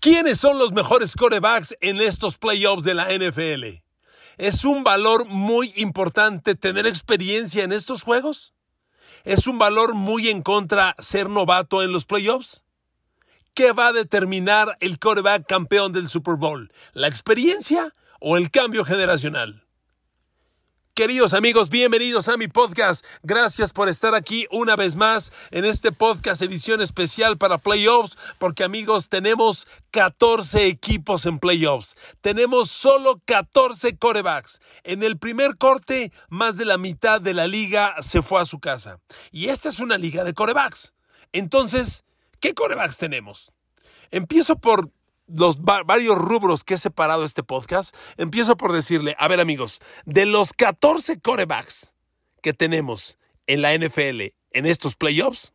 ¿Quiénes son los mejores corebacks en estos playoffs de la NFL? ¿Es un valor muy importante tener experiencia en estos juegos? ¿Es un valor muy en contra ser novato en los playoffs? ¿Qué va a determinar el coreback campeón del Super Bowl? ¿La experiencia o el cambio generacional? Queridos amigos, bienvenidos a mi podcast. Gracias por estar aquí una vez más en este podcast edición especial para playoffs, porque amigos, tenemos 14 equipos en playoffs. Tenemos solo 14 corebacks. En el primer corte, más de la mitad de la liga se fue a su casa. Y esta es una liga de corebacks. Entonces, ¿qué corebacks tenemos? Empiezo por los varios rubros que he separado este podcast, empiezo por decirle, a ver amigos, de los 14 corebacks que tenemos en la NFL en estos playoffs,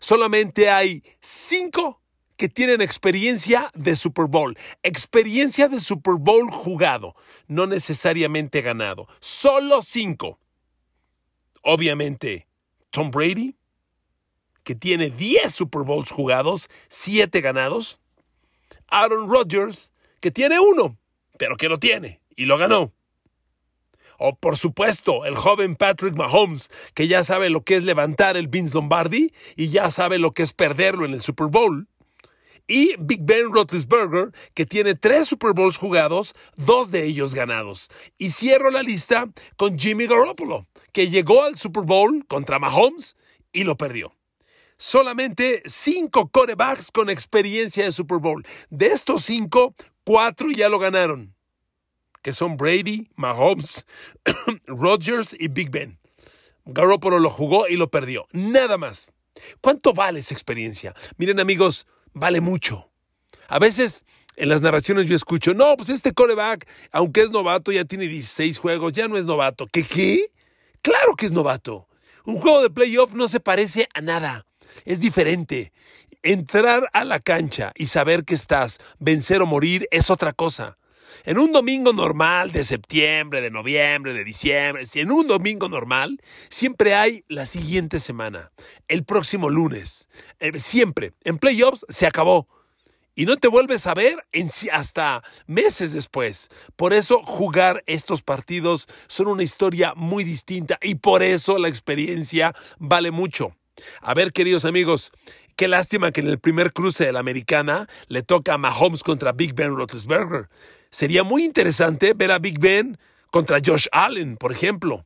solamente hay 5 que tienen experiencia de Super Bowl, experiencia de Super Bowl jugado, no necesariamente ganado, solo 5. Obviamente, Tom Brady, que tiene 10 Super Bowls jugados, 7 ganados. Aaron Rodgers, que tiene uno, pero que lo tiene y lo ganó. O por supuesto, el joven Patrick Mahomes, que ya sabe lo que es levantar el Vince Lombardi y ya sabe lo que es perderlo en el Super Bowl. Y Big Ben Roethlisberger, que tiene tres Super Bowls jugados, dos de ellos ganados. Y cierro la lista con Jimmy Garoppolo, que llegó al Super Bowl contra Mahomes y lo perdió solamente cinco corebacks con experiencia de Super Bowl. De estos cinco, cuatro ya lo ganaron, que son Brady, Mahomes, Rodgers y Big Ben. Garoppolo lo jugó y lo perdió. Nada más. ¿Cuánto vale esa experiencia? Miren amigos, vale mucho. A veces en las narraciones yo escucho, no, pues este coreback, aunque es novato, ya tiene 16 juegos, ya no es novato. ¿Qué qué? Claro que es novato. Un juego de playoff no se parece a nada es diferente. Entrar a la cancha y saber que estás, vencer o morir, es otra cosa. En un domingo normal de septiembre, de noviembre, de diciembre, si en un domingo normal, siempre hay la siguiente semana, el próximo lunes. Eh, siempre. En playoffs se acabó. Y no te vuelves a ver en, hasta meses después. Por eso jugar estos partidos son una historia muy distinta y por eso la experiencia vale mucho. A ver, queridos amigos, qué lástima que en el primer cruce de la americana le toca a Mahomes contra Big Ben Roethlisberger. Sería muy interesante ver a Big Ben contra Josh Allen, por ejemplo.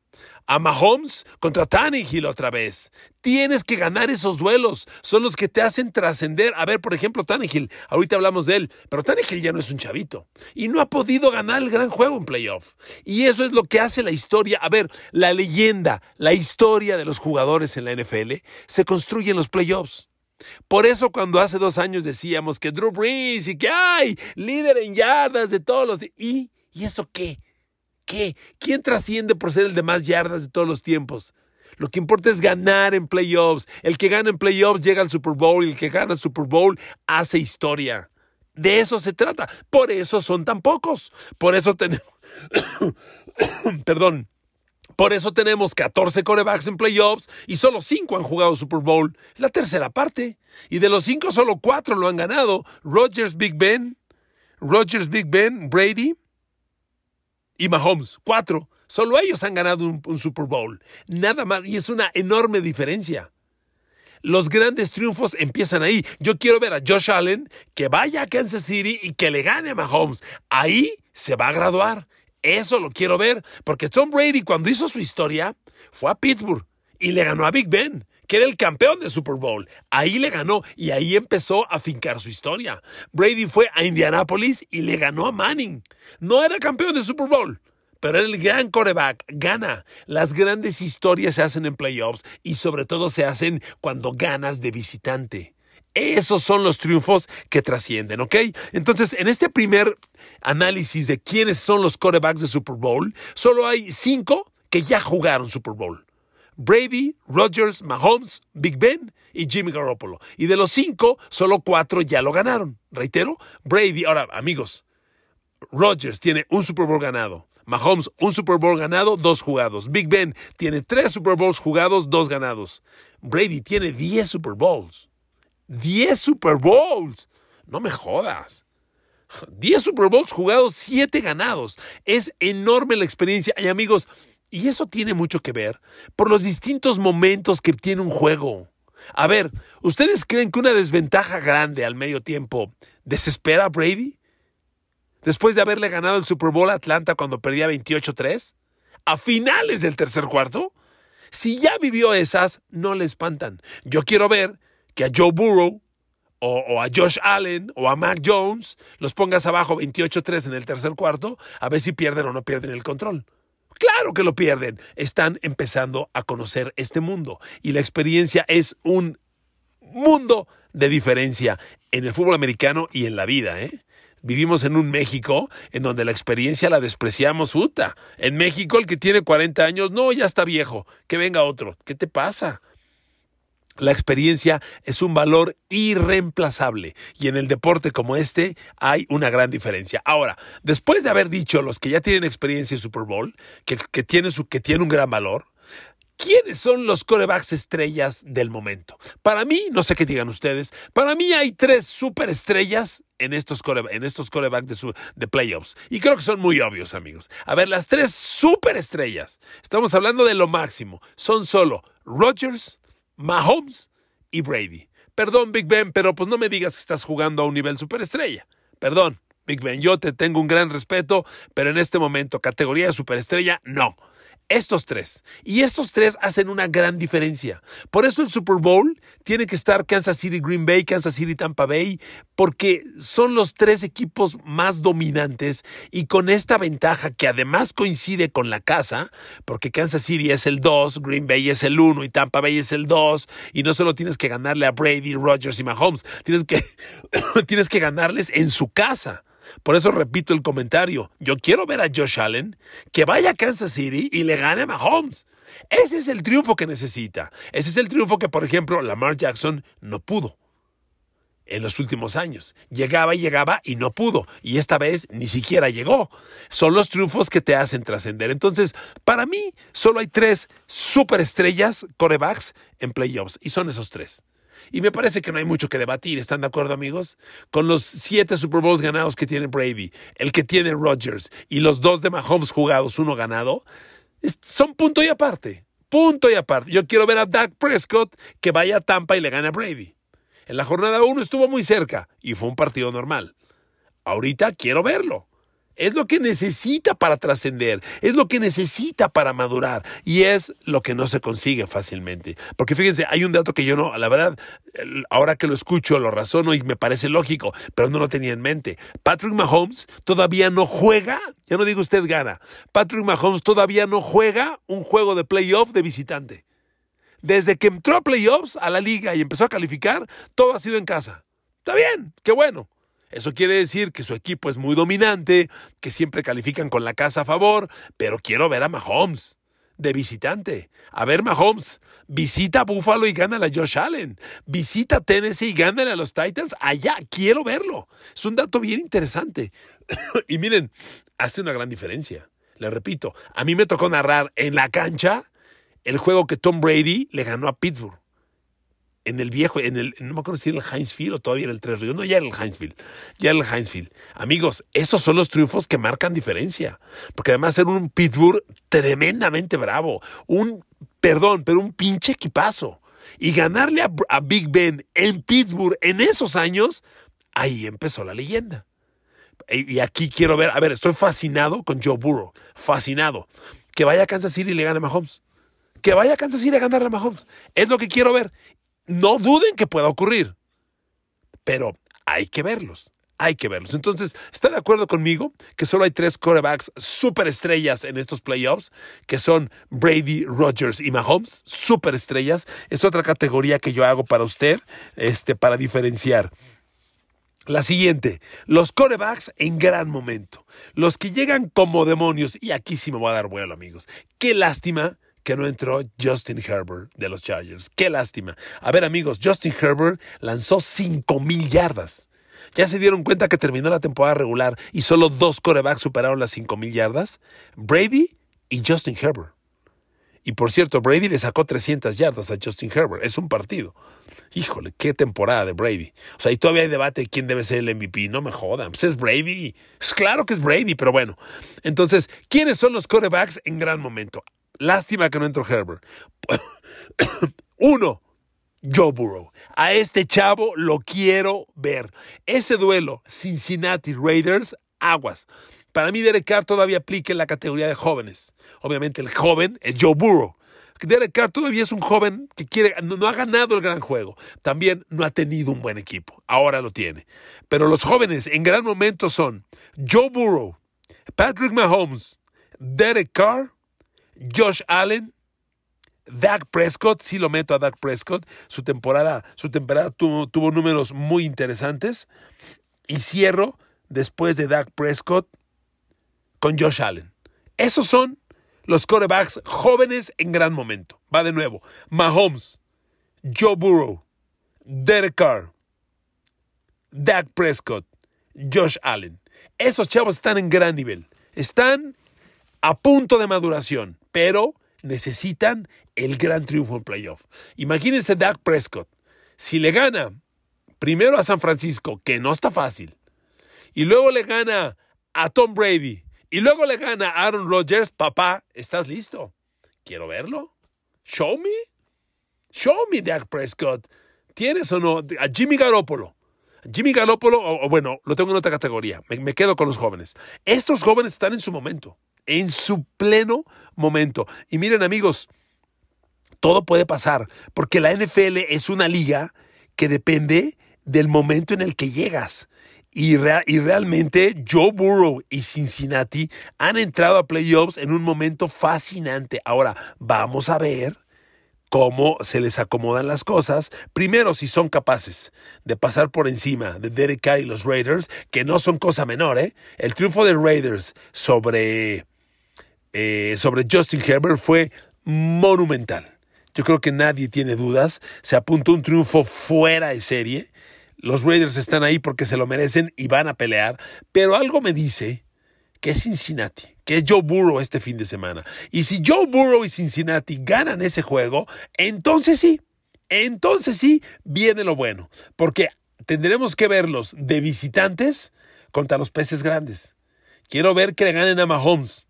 A Mahomes contra Tannehill otra vez. Tienes que ganar esos duelos. Son los que te hacen trascender. A ver, por ejemplo, Tannehill. Ahorita hablamos de él. Pero Tannehill ya no es un chavito. Y no ha podido ganar el gran juego en playoff. Y eso es lo que hace la historia. A ver, la leyenda, la historia de los jugadores en la NFL se construye en los playoffs. Por eso cuando hace dos años decíamos que Drew Brees y que hay líder en yardas de todos los... ¿Y, ¿y eso qué? Qué? ¿Quién trasciende por ser el de más yardas de todos los tiempos? Lo que importa es ganar en playoffs. El que gana en playoffs llega al Super Bowl y el que gana el Super Bowl hace historia. De eso se trata. Por eso son tan pocos. Por eso tenemos... Perdón. Por eso tenemos 14 corebacks en playoffs y solo 5 han jugado Super Bowl. Es la tercera parte. Y de los 5 solo 4 lo han ganado. Rodgers, Big Ben, Rodgers, Big Ben, Brady, y Mahomes, cuatro. Solo ellos han ganado un, Super Bowl. Nada más. Y es una enorme diferencia. Los grandes triunfos empiezan ahí. Yo quiero ver a Josh Allen que vaya a Kansas City y que le gane a Mahomes. Ahí se va a graduar. Eso lo quiero ver. Porque Tom Brady cuando hizo su historia fue a Pittsburgh y le ganó a Big Ben que era el campeón de Super Bowl. Ahí le ganó y ahí empezó a fincar su historia. Brady fue a Indianapolis y le ganó a Manning. No era campeón de Super Bowl, pero el gran coreback. Gana. Las grandes historias se hacen en playoffs y sobre todo se hacen cuando ganas de visitante. Esos son los triunfos que trascienden, ¿ok? Entonces, en este primer análisis de quiénes son los corebacks de Super Bowl, solo hay cinco que ya jugaron Super Bowl. Brady, Rodgers, Mahomes, Big Ben y Jimmy Garoppolo. Y de los cinco, solo cuatro ya lo ganaron. Reitero, Brady, ahora amigos, Rodgers tiene un Super Bowl ganado. Mahomes, un Super Bowl ganado, dos jugados. Big Ben tiene tres Super Bowls jugados, dos ganados. Brady tiene diez Super Bowls. ¡Diez Super Bowls! No me jodas. 10 Super Bowls jugados, 7 ganados. Es enorme la experiencia. Y amigos, y eso tiene mucho que ver por los distintos momentos que tiene un juego. A ver, ¿ustedes creen que una desventaja grande al medio tiempo desespera a Brady? Después de haberle ganado el Super Bowl a Atlanta cuando perdía 28-3, a finales del tercer cuarto, si ya vivió esas, no le espantan. Yo quiero ver que a Joe Burrow o, o, a Josh Allen o a Mac Jones los pongas abajo 28-3 en el tercer cuarto, a ver si pierden o no pierden el control. Claro que lo pierden. Están empezando a conocer este mundo y la experiencia es un mundo de diferencia en el fútbol americano y en la vida, ¿eh? Vivimos en un México en donde la experiencia la despreciamos, puta. En México el que tiene 40 años, no, ya está viejo, que venga otro. ¿Qué te pasa? La experiencia es un valor irreemplazable y en el deporte como este hay una gran diferencia. Ahora, después de haber dicho los que ya tienen experiencia en Super Bowl, que, que tienen, su, que tiene un gran valor, ¿Quiénes son los corebacks estrellas del momento? Para mí, no sé qué digan ustedes, para mí hay tres superestrellas en estos, en estos corebacks de, de playoffs. Y creo que son muy obvios, amigos. A ver, las tres superestrellas, estamos hablando de lo máximo, son solo Rodgers, Mahomes y Brady. Perdón, Big Ben, pero pues no me digas que estás jugando a un nivel superestrella. Perdón, Big Ben, yo te tengo un gran respeto, pero en este momento, categoría de superestrella, no. Estos tres. Y estos tres hacen una gran diferencia. Por eso el Super Bowl tiene que estar Kansas City Green Bay, Kansas City Tampa Bay, porque son los tres equipos más dominantes y con esta ventaja que además coincide con la casa, porque Kansas City es el 2, Green Bay es el 1 y Tampa Bay es el 2, y no solo tienes que ganarle a Brady, Rodgers y Mahomes, tienes que, tienes que ganarles en su casa. Por eso repito el comentario. Yo quiero ver a Josh Allen que vaya a Kansas City y le gane a Mahomes. Ese es el triunfo que necesita. Ese es el triunfo que, por ejemplo, Lamar Jackson no pudo en los últimos años. Llegaba y llegaba y no pudo. Y esta vez ni siquiera llegó. Son los triunfos que te hacen trascender. Entonces, para mí, solo hay tres superestrellas corebacks en playoffs. Y son esos tres. Y me parece que no hay mucho que debatir, ¿están de acuerdo amigos? Con los siete Super Bowls ganados que tiene Brady, el que tiene Rodgers y los dos de Mahomes jugados, uno ganado, son punto y aparte. Punto y aparte. Yo quiero ver a Dak Prescott que vaya a Tampa y le gane a Brady. En la jornada uno estuvo muy cerca y fue un partido normal. Ahorita quiero verlo. Es lo que necesita para trascender, es lo que necesita para madurar y es lo que no se consigue fácilmente. Porque fíjense, hay un dato que yo no, la verdad, ahora que lo escucho, lo razono y me parece lógico, pero no lo tenía en mente. Patrick Mahomes todavía no juega, ya no digo usted gana, Patrick Mahomes todavía no juega un juego de playoff de visitante. Desde que entró a playoffs a la liga y empezó a calificar, todo ha sido en casa. Está bien, qué bueno. Eso quiere decir que su equipo es muy dominante, que siempre califican con la casa a favor, pero quiero ver a Mahomes de visitante. A ver, Mahomes, visita a Buffalo y gánale a Josh Allen. Visita Tennessee y gánale a los Titans. Allá, quiero verlo. Es un dato bien interesante. y miren, hace una gran diferencia. Le repito, a mí me tocó narrar en la cancha el juego que Tom Brady le ganó a Pittsburgh en el viejo, en el, no me acuerdo si era el Heinzfield o todavía era el Tres Ríos, no, ya era el Heinzfield, ya era el Heinzfield. Amigos, esos son los triunfos que marcan diferencia, porque además era un Pittsburgh tremendamente bravo, un, perdón, pero un pinche equipazo. Y ganarle a, a Big Ben en Pittsburgh en esos años, ahí empezó la leyenda. Y aquí quiero ver, a ver, estoy fascinado con Joe Burrow, fascinado. Que vaya a Kansas City y le gane a Mahomes. Que vaya a Kansas City a ganarle a Mahomes. Es lo que quiero ver. No duden que pueda ocurrir, pero hay que verlos. Hay que verlos. Entonces, ¿está de acuerdo conmigo que solo hay tres quarterbacks superestrellas en estos playoffs? Que son Brady, Rodgers y Mahomes. Superestrellas. Es otra categoría que yo hago para usted, este, para diferenciar. La siguiente, los corebacks en gran momento. Los que llegan como demonios. Y aquí sí me voy a dar vuelo, amigos. Qué lástima que no entró Justin Herbert de los Chargers. Qué lástima. A ver amigos, Justin Herbert lanzó 5.000 yardas. ¿Ya se dieron cuenta que terminó la temporada regular y solo dos corebacks superaron las 5.000 yardas? Brady y Justin Herbert. Y por cierto, Brady le sacó 300 yardas a Justin Herbert. Es un partido. Híjole, qué temporada de Brady. O sea, y todavía hay debate de quién debe ser el MVP. No me jodan. Pues es Brady. Es claro que es Brady, pero bueno. Entonces, ¿quiénes son los quarterbacks en gran momento? Lástima que no entró Herbert. Uno, Joe Burrow. A este chavo lo quiero ver. Ese duelo, Cincinnati Raiders, aguas. Para mí, Derek Carr todavía aplica en la categoría de jóvenes. Obviamente, el joven es Joe Burrow. Derek Carr todavía es un joven que quiere, no, ha ganado el gran juego. También no ha tenido un buen equipo. Ahora lo tiene. Pero los jóvenes en gran momento son Joe Burrow, Patrick Mahomes, Derek Carr, Josh Allen, Dak Prescott, sí lo meto a Dak Prescott, su temporada, su temporada tuvo, números muy interesantes. Y cierro después de Dak Prescott con Josh Allen. Esos son los quarterbacks jóvenes en gran momento. Va de nuevo. Mahomes, Joe Burrow, Derek Carr, Dak Prescott, Josh Allen. Esos chavos están en gran nivel. Están a punto de maduración, pero necesitan el gran triunfo en playoff. Imagínense Dak Prescott. Si le gana primero a San Francisco, que no está fácil, y luego le gana a Tom Brady, y luego le gana a Aaron Rodgers, papá, ¿estás listo? Quiero verlo. Show me. Show me, Dak Prescott. ¿Tienes o no? A Jimmy Garoppolo. Jimmy Garoppolo, o, bueno, lo tengo en otra categoría. me, quedo con los jóvenes. Estos jóvenes están en su momento. En su pleno momento. Y miren, amigos, todo puede pasar. Porque la NFL es una liga que depende del momento en el que llegas. Y, realmente Joe Burrow y Cincinnati han entrado a playoffs en un momento fascinante. Ahora, vamos a ver cómo se les acomodan las cosas. Primero, si son capaces de pasar por encima de Derek Carr y los Raiders, que no son cosa menor, ¿eh? El triunfo de Raiders sobre, eh, sobre Justin Herbert fue monumental. Yo creo que nadie tiene dudas. Se apuntó un triunfo fuera de serie. Los Raiders están ahí porque se lo merecen y van a pelear. Pero algo me dice que es Cincinnati, que es Joe Burrow este fin de semana. Y si Joe Burrow y Cincinnati ganan ese juego, entonces sí, entonces sí viene lo bueno. Porque tendremos que verlos de visitantes contra los peces grandes. Quiero ver que le ganen a Mahomes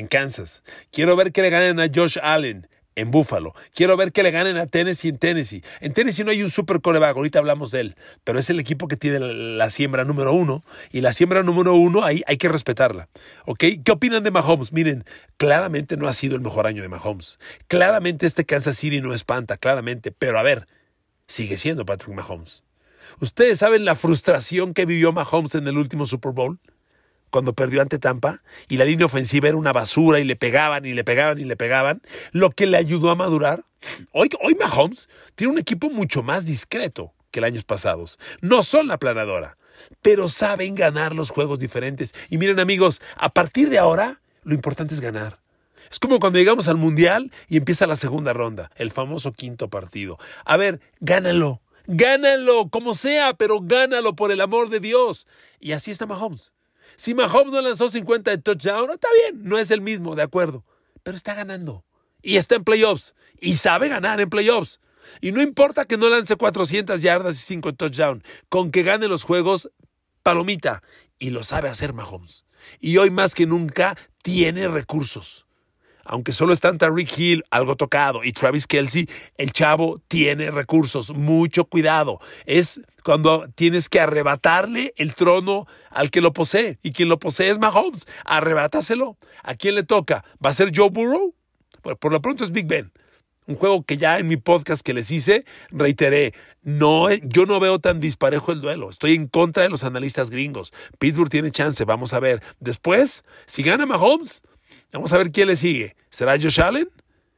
en Kansas. Quiero ver que le ganen a Josh Allen en Buffalo. Quiero ver que le ganen a Tennessee en Tennessee. En Tennessee no hay un super coreback, ahorita hablamos de él, pero es el equipo que tiene la siembra número uno y la siembra número uno ahí hay que respetarla. ¿Ok? ¿Qué opinan de Mahomes? Miren, claramente no ha sido el mejor año de Mahomes. Claramente este Kansas City no espanta, claramente, pero a ver, sigue siendo Patrick Mahomes. ¿Ustedes saben la frustración que vivió Mahomes en el último Super Bowl? Cuando perdió ante Tampa y la línea ofensiva era una basura y le pegaban y le pegaban y le pegaban, lo que le ayudó a madurar. Hoy, hoy Mahomes tiene un equipo mucho más discreto que el años pasados. No son la planadora, pero saben ganar los juegos diferentes. Y miren amigos, a partir de ahora, lo importante es ganar. Es como cuando llegamos al Mundial y empieza la segunda ronda, el famoso quinto partido. A ver, gánalo, gánalo, como sea, pero gánalo por el amor de Dios. Y así está Mahomes. Si Mahomes no lanzó 50 de touchdown, está bien, no es el mismo, de acuerdo. Pero está ganando. Y está en playoffs. Y sabe ganar en playoffs. Y no importa que no lance 400 yardas y 5 touchdowns. Con que gane los juegos, palomita. Y lo sabe hacer Mahomes. Y hoy más que nunca tiene recursos aunque solo está Rick Hill, algo tocado, y Travis Kelsey, el chavo tiene recursos. Mucho cuidado. Es cuando tienes que arrebatarle el trono al que lo posee. Y quien lo posee es Mahomes. Arrebátaselo. ¿A quién le toca? ¿Va a ser Joe Burrow? por lo pronto es Big Ben. Un juego que ya en mi podcast que les hice, reiteré, no, yo no veo tan disparejo el duelo. Estoy en contra de los analistas gringos. Pittsburgh tiene chance, vamos a ver. Después, si gana Mahomes, Vamos a ver quién le sigue. ¿Será Josh Allen?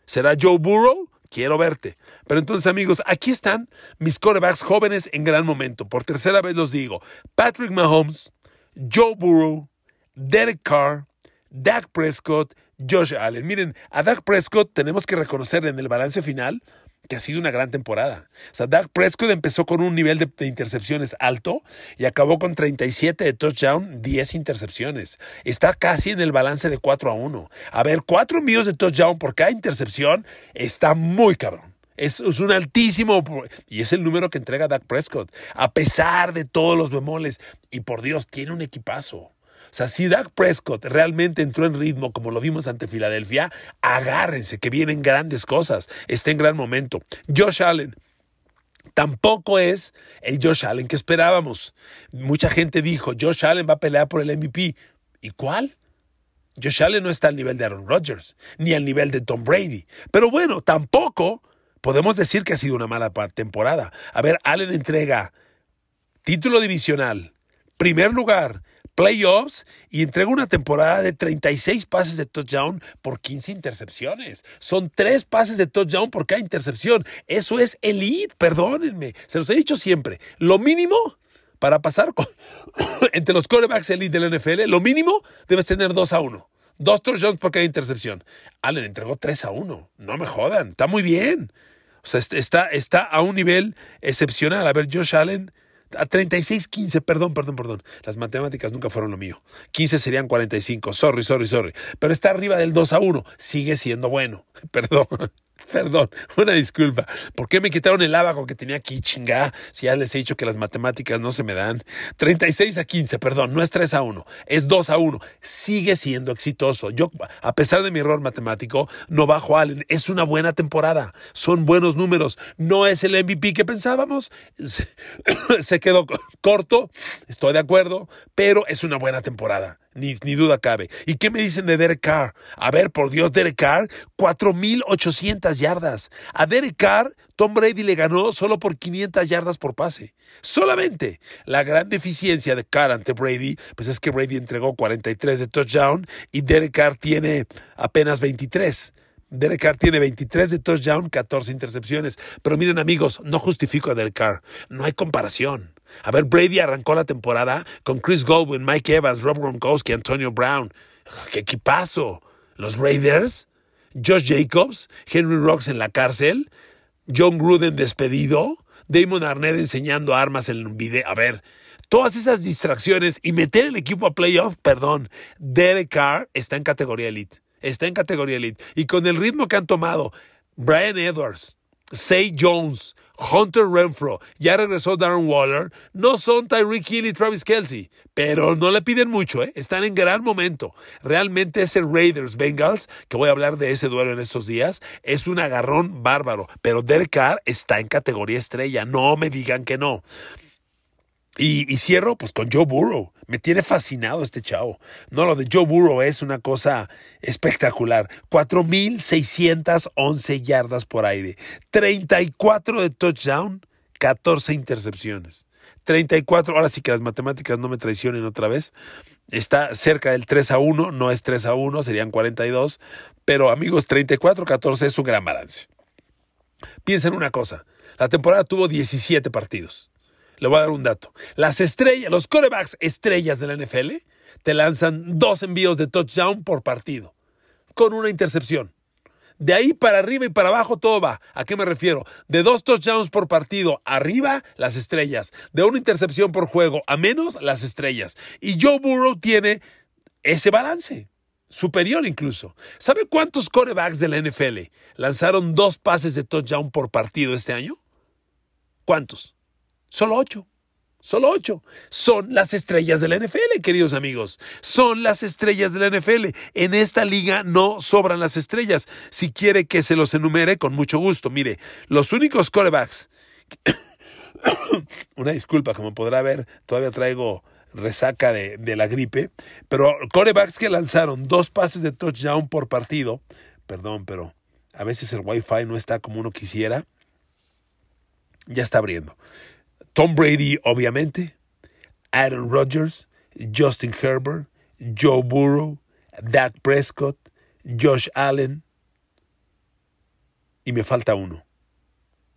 ¿Será Joe Burrow? Quiero verte. Pero entonces, amigos, aquí están mis quarterbacks jóvenes en gran momento. Por tercera vez los digo. Patrick Mahomes, Joe Burrow, Derek Carr, Dak Prescott, Josh Allen. Miren, a Dak Prescott tenemos que reconocer en el balance final que ha sido una gran temporada. O sea, Dak Prescott empezó con un nivel de, intercepciones alto y acabó con 37 de touchdown, 10 intercepciones. Está casi en el balance de 4 a 1. A ver, 4 envíos de touchdown por cada intercepción está muy cabrón. Es, un altísimo, y es el número que entrega Dak Prescott, a pesar de todos los bemoles. Y por Dios, tiene un equipazo. O sea, si Dak Prescott realmente entró en ritmo como lo vimos ante Filadelfia, agárrense que vienen grandes cosas. Está en gran momento. Josh Allen. Tampoco es el Josh Allen que esperábamos. Mucha gente dijo, Josh Allen va a pelear por el MVP. ¿Y cuál? Josh Allen no está al nivel de Aaron Rodgers, ni al nivel de Tom Brady. Pero bueno, tampoco podemos decir que ha sido una mala temporada. A ver, Allen entrega título divisional, primer lugar playoffs y entrega una temporada de 36 pases de touchdown por 15 intercepciones. Son tres pases de touchdown por cada intercepción. Eso es elite, perdónenme. Se los he dicho siempre. Lo mínimo para pasar entre los quarterbacks elite de la NFL, lo mínimo debes tener 2 a 1. Dos touchdowns por cada intercepción. Allen entregó 3 a 1. No me jodan. Está muy bien. O sea, está, está a un nivel excepcional. A ver, Josh Allen a 36, 15, perdón, perdón, perdón. Las matemáticas nunca fueron lo mío. 15 serían 45, sorry, sorry, sorry. Pero está arriba del 2 a 1, sigue siendo bueno. Perdón. Perdón, una disculpa. ¿Por qué me quitaron el abaco que tenía aquí, chingá? Si ya les he dicho que las matemáticas no se me dan. 36 a 15, perdón, no es 3 a 1, es 2 a 1. Sigue siendo exitoso. Yo, a pesar de mi error matemático, no bajo Allen. Es una buena temporada. Son buenos números. No es el MVP que pensábamos. Se quedó corto, estoy de acuerdo, pero es una buena temporada ni, duda cabe. ¿Y qué me dicen de Derek Carr? A ver, por Dios, Derek Carr, 4.800 yardas. A Derek Carr, Tom Brady le ganó solo por 500 yardas por pase. Solamente. La gran deficiencia de Carr ante Brady, pues es que Brady entregó 43 de touchdown y Derek Carr tiene apenas 23. Derek Carr tiene 23 de touchdown, 14 intercepciones. Pero miren amigos, no justifico a Derek Carr. No hay comparación. A ver, Brady arrancó la temporada con Chris Goldwyn, Mike Evans, Rob Gronkowski, Antonio Brown. ¡Qué equipazo! Los Raiders, Josh Jacobs, Henry Rocks en la cárcel, John Gruden despedido, Damon Arnett enseñando armas en un video. A ver, todas esas distracciones y meter el equipo a playoff, perdón, Derek Carr está en categoría elite. Está en categoría elite. Y con el ritmo que han tomado Brian Edwards, Say Jones, Hunter Renfro, ya regresó Darren Waller, no son Tyreek Hill y Travis Kelsey, pero no le piden mucho, ¿eh? están en gran momento. Realmente ese Raiders Bengals, que voy a hablar de ese duelo en estos días, es un agarrón bárbaro, pero Derek Carr está en categoría estrella, no me digan que no. Y, cierro pues con Joe Burrow. Me tiene fascinado este chavo. No, lo de Joe Burrow es una cosa espectacular. 4.611 yardas por aire. 34 de touchdown, 14 intercepciones. 34, ahora sí que las matemáticas no me traicionen otra vez. Está cerca del 3 a 1, no es 3 a 1, serían 42. Pero amigos, 34-14 es un gran balance. Piensen una cosa, la temporada tuvo 17 partidos. Le voy a dar un dato. Las estrellas, los corebacks estrellas de la NFL te lanzan dos envíos de touchdown por partido, con una intercepción. De ahí para arriba y para abajo todo va. ¿A qué me refiero? De dos touchdowns por partido, arriba las estrellas. De una intercepción por juego, a menos las estrellas. Y Joe Burrow tiene ese balance. Superior incluso. ¿Sabe cuántos corebacks de la NFL lanzaron dos pases de touchdown por partido este año? ¿Cuántos? Solo ocho. Solo ocho. Son las estrellas de la NFL, queridos amigos. Son las estrellas de la NFL. En esta liga no sobran las estrellas. Si quiere que se los enumere, con mucho gusto. Mire, los únicos corebacks. Una disculpa, como podrá ver, todavía traigo resaca de, de la gripe. Pero corebacks que lanzaron dos pases de touchdown por partido. Perdón, pero a veces el wifi no está como uno quisiera. Ya está abriendo. Tom Brady, obviamente, Aaron Rodgers, Justin Herbert, Joe Burrow, Dak Prescott, Josh Allen. Y me falta uno.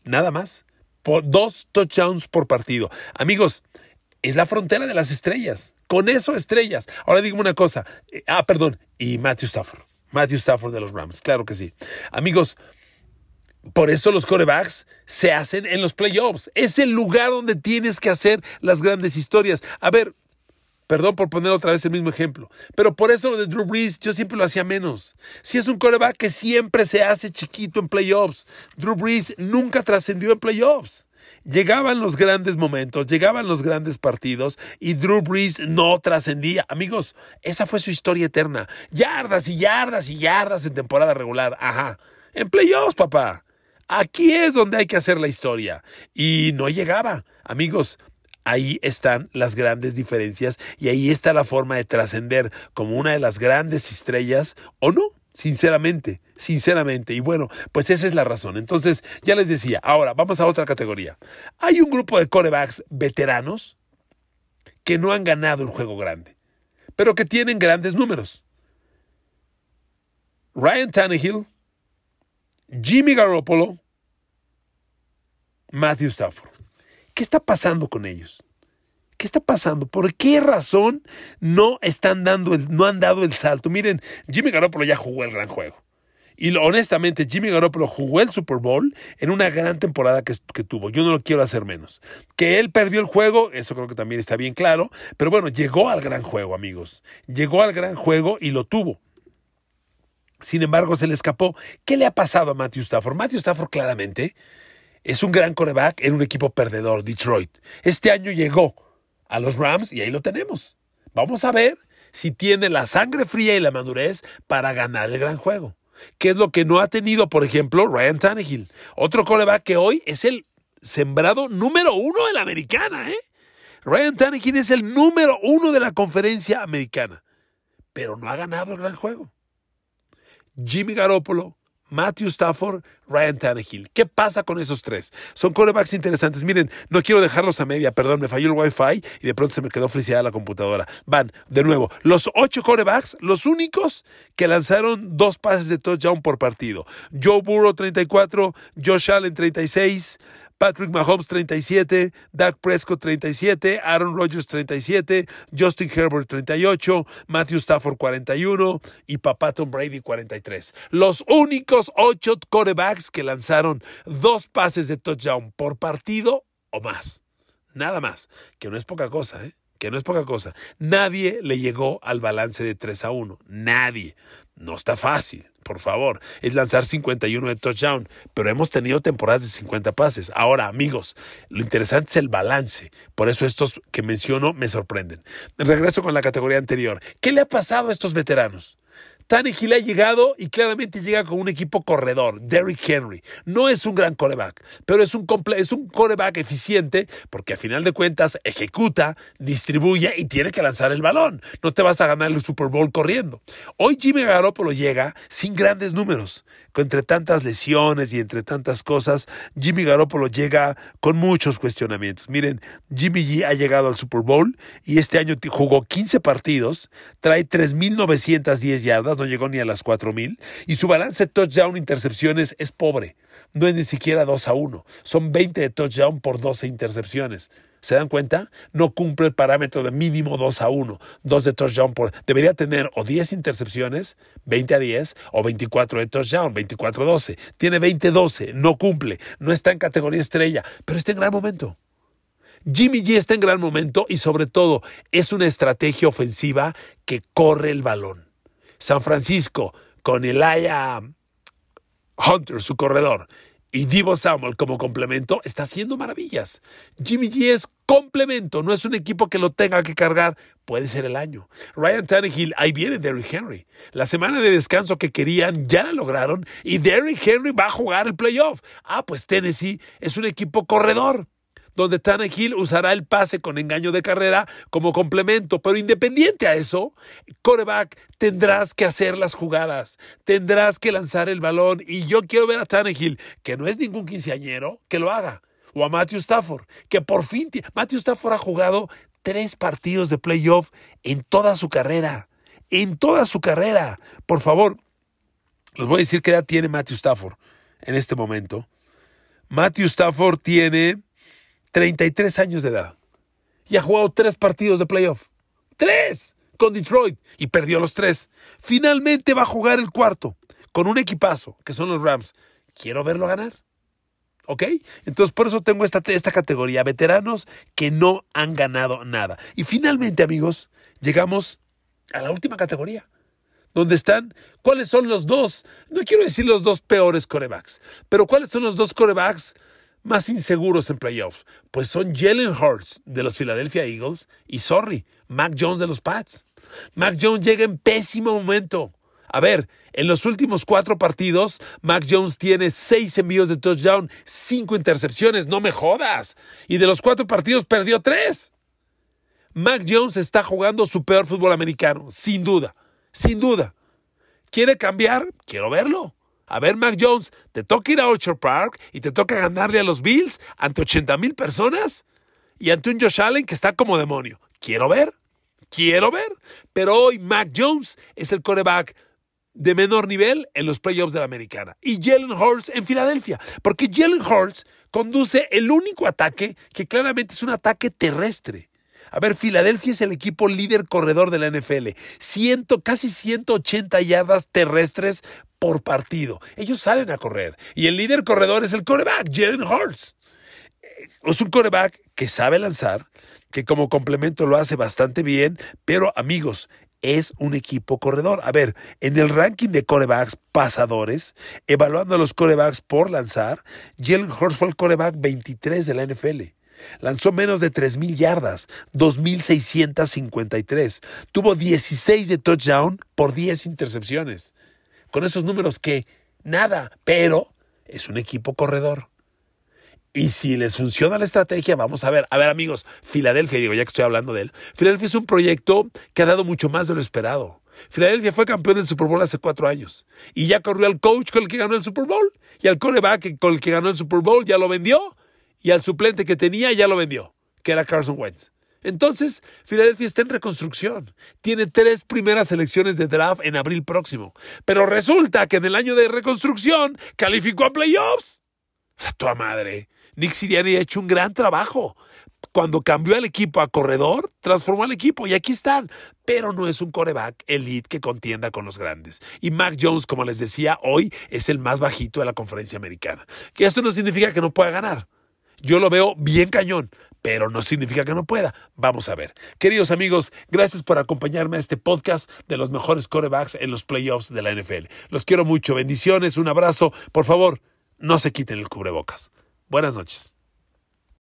Nada más. dos touchdowns por partido. Amigos, es la frontera de las estrellas. Con eso, estrellas. Ahora digo una cosa. Eh, ah, perdón. Y Matthew Stafford. Matthew Stafford de los Rams. Claro que sí. Amigos, Por eso los corebacks se hacen en los playoffs. Es el lugar donde tienes que hacer las grandes historias. A ver, Perdón por poner otra vez el mismo ejemplo. Pero por eso lo de Drew Brees yo siempre lo hacía menos. Si es un coreback que siempre se hace chiquito en playoffs. Drew Brees nunca trascendió en playoffs. Llegaban los grandes momentos, llegaban los grandes partidos y Drew Brees no trascendía. Amigos, esa fue su historia eterna. Yardas y yardas y yardas en temporada regular. Ajá. En playoffs, papá. Aquí es donde hay que hacer la historia. Y no llegaba. Amigos, Ahí están las grandes diferencias y ahí está la forma de trascender como una de las grandes estrellas o no, sinceramente, sinceramente. Y bueno, pues esa es la razón. Entonces, ya les decía, ahora vamos a otra categoría. Hay un grupo de corebacks veteranos que no han ganado el juego grande, pero que tienen grandes números. Ryan Tannehill, Jimmy Garoppolo, Matthew Stafford. ¿Qué está pasando con ellos? ¿Qué está pasando? ¿Por qué razón no están dando el, no han dado el salto? Miren, Jimmy Garoppolo ya jugó el gran juego. Y honestamente, Jimmy Garoppolo jugó el Super Bowl en una gran temporada que, que, tuvo. Yo no lo quiero hacer menos. Que él perdió el juego, eso creo que también está bien claro. Pero bueno, llegó al gran juego, amigos. Llegó al gran juego y lo tuvo. Sin embargo, se le escapó. ¿Qué le ha pasado a Matthew Stafford? Matthew Stafford claramente es un gran coreback en un equipo perdedor, Detroit. Este año llegó a los Rams y ahí lo tenemos. Vamos a ver si tiene la sangre fría y la madurez para ganar el gran juego. ¿Qué es lo que no ha tenido, por ejemplo, Ryan Tannehill? Otro coreback que hoy es el sembrado número uno de la americana, ¿eh? Ryan Tannehill es el número uno de la conferencia americana, pero no ha ganado el gran juego. Jimmy Garoppolo, Matthew Stafford, Ryan Tannehill. ¿Qué pasa con esos tres? Son corebacks interesantes. Miren, no quiero dejarlos a media, perdón, me falló el Wi-Fi y de pronto se me quedó friseada la computadora. Van, de nuevo, los ocho corebacks, los únicos que lanzaron dos pases de touchdown por partido. Joe Burrow 34, Josh Allen 36, Patrick Mahomes 37, Dak Prescott 37, Aaron Rodgers 37, Justin Herbert 38, Matthew Stafford 41 y Papá Tom Brady 43. Los únicos ocho corebacks que lanzaron dos pases de touchdown por partido o más. Nada más, que no es poca cosa, ¿eh? que no es poca cosa. Nadie le llegó al balance de 3 a 1. Nadie. No está fácil por favor, es lanzar 51 de touchdown, pero hemos tenido temporadas de 50 pases. Ahora, amigos, lo interesante es el balance. Por eso estos que menciono me sorprenden. Regreso con la categoría anterior. ¿Qué le ha pasado a estos veteranos? Tannehill ha llegado y claramente llega con un equipo corredor, Derrick Henry. No es un gran coreback, pero es un, es un coreback eficiente porque a final de cuentas ejecuta, distribuye y tiene que lanzar el balón. No te vas a ganar el Super Bowl corriendo. Hoy Jimmy Garoppolo llega sin grandes números entre tantas lesiones y entre tantas cosas, Jimmy Garoppolo llega con muchos cuestionamientos. Miren, Jimmy G ha llegado al Super Bowl y este año jugó 15 partidos, trae 3.910 yardas, no llegó ni a las 4.000 y su balance touchdown intercepciones es pobre. No es ni siquiera 2 a 1, son 20 de touchdown por 12 intercepciones. ¿Se dan cuenta? No cumple el parámetro de mínimo 2 a 1, 2 de touchdown por. Debería tener o 10 intercepciones, 20 a 10, o 24 de touchdown, 24 a 12. Tiene 20 a 12, no cumple, no está en categoría estrella, pero está en gran momento. Jimmy G está en gran momento y sobre todo es una estrategia ofensiva que corre el balón. San Francisco con Elijah Hunter, su corredor, y Divo Samuel como complemento está haciendo maravillas. Jimmy G es complemento, no es un equipo que lo tenga que cargar, puede ser el año. Ryan Tannehill, ahí viene Derrick Henry. La semana de descanso que querían ya la lograron y Derrick Henry va a jugar el playoff. Ah, pues Tennessee es un equipo corredor donde Tannehill usará el pase con engaño de carrera como complemento. Pero independiente a eso, coreback, tendrás que hacer las jugadas, tendrás que lanzar el balón. Y yo quiero ver a Tannehill, que no es ningún quinceañero, que lo haga. O a Matthew Stafford, que por fin. Matthew Stafford ha jugado tres partidos de playoff en toda su carrera. En toda su carrera. Por favor, les voy a decir qué edad tiene Matthew Stafford en este momento. Matthew Stafford tiene 33 años de edad. Y ha jugado tres partidos de playoff. ¡Tres! Con Detroit. Y perdió los tres. Finalmente va a jugar el cuarto. Con un equipazo, que son los Rams. quiero verlo ganar. ¿Ok? Entonces por eso tengo esta, esta categoría, veteranos que no han ganado nada. Y finalmente, amigos, llegamos a la última categoría, donde están, ¿cuáles son los dos? No quiero decir los dos peores corebacks, pero ¿cuáles son los dos corebacks más inseguros en playoffs? Pues son Jalen Hurts de los Philadelphia Eagles y, sorry, Mac Jones de los Pats. Mac Jones llega en pésimo momento. A ver, en los últimos cuatro partidos, Mac Jones tiene seis envíos de touchdown, cinco intercepciones, no me jodas. Y de los cuatro partidos perdió tres. Mac Jones está jugando su peor fútbol americano, sin duda, sin duda. ¿Quiere cambiar? Quiero verlo. A ver, Mac Jones, ¿te toca ir a Orchard Park y te toca ganarle a los Bills ante 80 mil personas? Y ante un Josh Allen que está como demonio. Quiero ver, quiero ver. Pero hoy Mac Jones es el coreback de menor nivel en los playoffs de la americana. Y Jalen Hurts en Filadelfia. Porque Jalen Hurts conduce el único ataque que claramente es un ataque terrestre. A ver, Filadelfia es el equipo líder corredor de la NFL. Ciento, casi 180 yardas terrestres por partido. Ellos salen a correr. Y el líder corredor es el coreback, Jalen Hurts. Es un coreback que sabe lanzar, que como complemento lo hace bastante bien, pero amigos, es un equipo corredor. A ver, en el ranking de corebacks pasadores, evaluando a los corebacks por lanzar, Jalen Hurts fue el coreback 23 de la NFL. Lanzó menos de 3.000 yardas, 2.653. Tuvo 16 de touchdown por 10 intercepciones. Con esos números que nada, pero es un equipo corredor. Y si les funciona la estrategia, vamos a ver. A ver, amigos, Filadelfia, digo, ya que estoy hablando de él, Filadelfia es un proyecto que ha dado mucho más de lo esperado. Filadelfia fue campeón del Super Bowl hace cuatro años. Y ya corrió al coach con el que ganó el Super Bowl. Y al coreback con el que ganó el Super Bowl ya lo vendió. Y al suplente que tenía ya lo vendió, que era Carson Wentz. Entonces, Filadelfia está en reconstrucción. Tiene tres primeras elecciones de draft en abril próximo. Pero resulta que en el año de reconstrucción calificó a playoffs. O sea, tu madre. Nick Sirianni ha hecho un gran trabajo. Cuando cambió el equipo a corredor, transformó al equipo y aquí están. Pero no es un coreback elite que contienda con los grandes. Y Mac Jones, como les decía, hoy es el más bajito de la conferencia americana. Que esto no significa que no pueda ganar. Yo lo veo bien cañón, pero no significa que no pueda. Vamos a ver. Queridos amigos, gracias por acompañarme a este podcast de los mejores corebacks en los playoffs de la NFL. Los quiero mucho. Bendiciones, un abrazo. Por favor, no se quiten el cubrebocas. Buenas noches.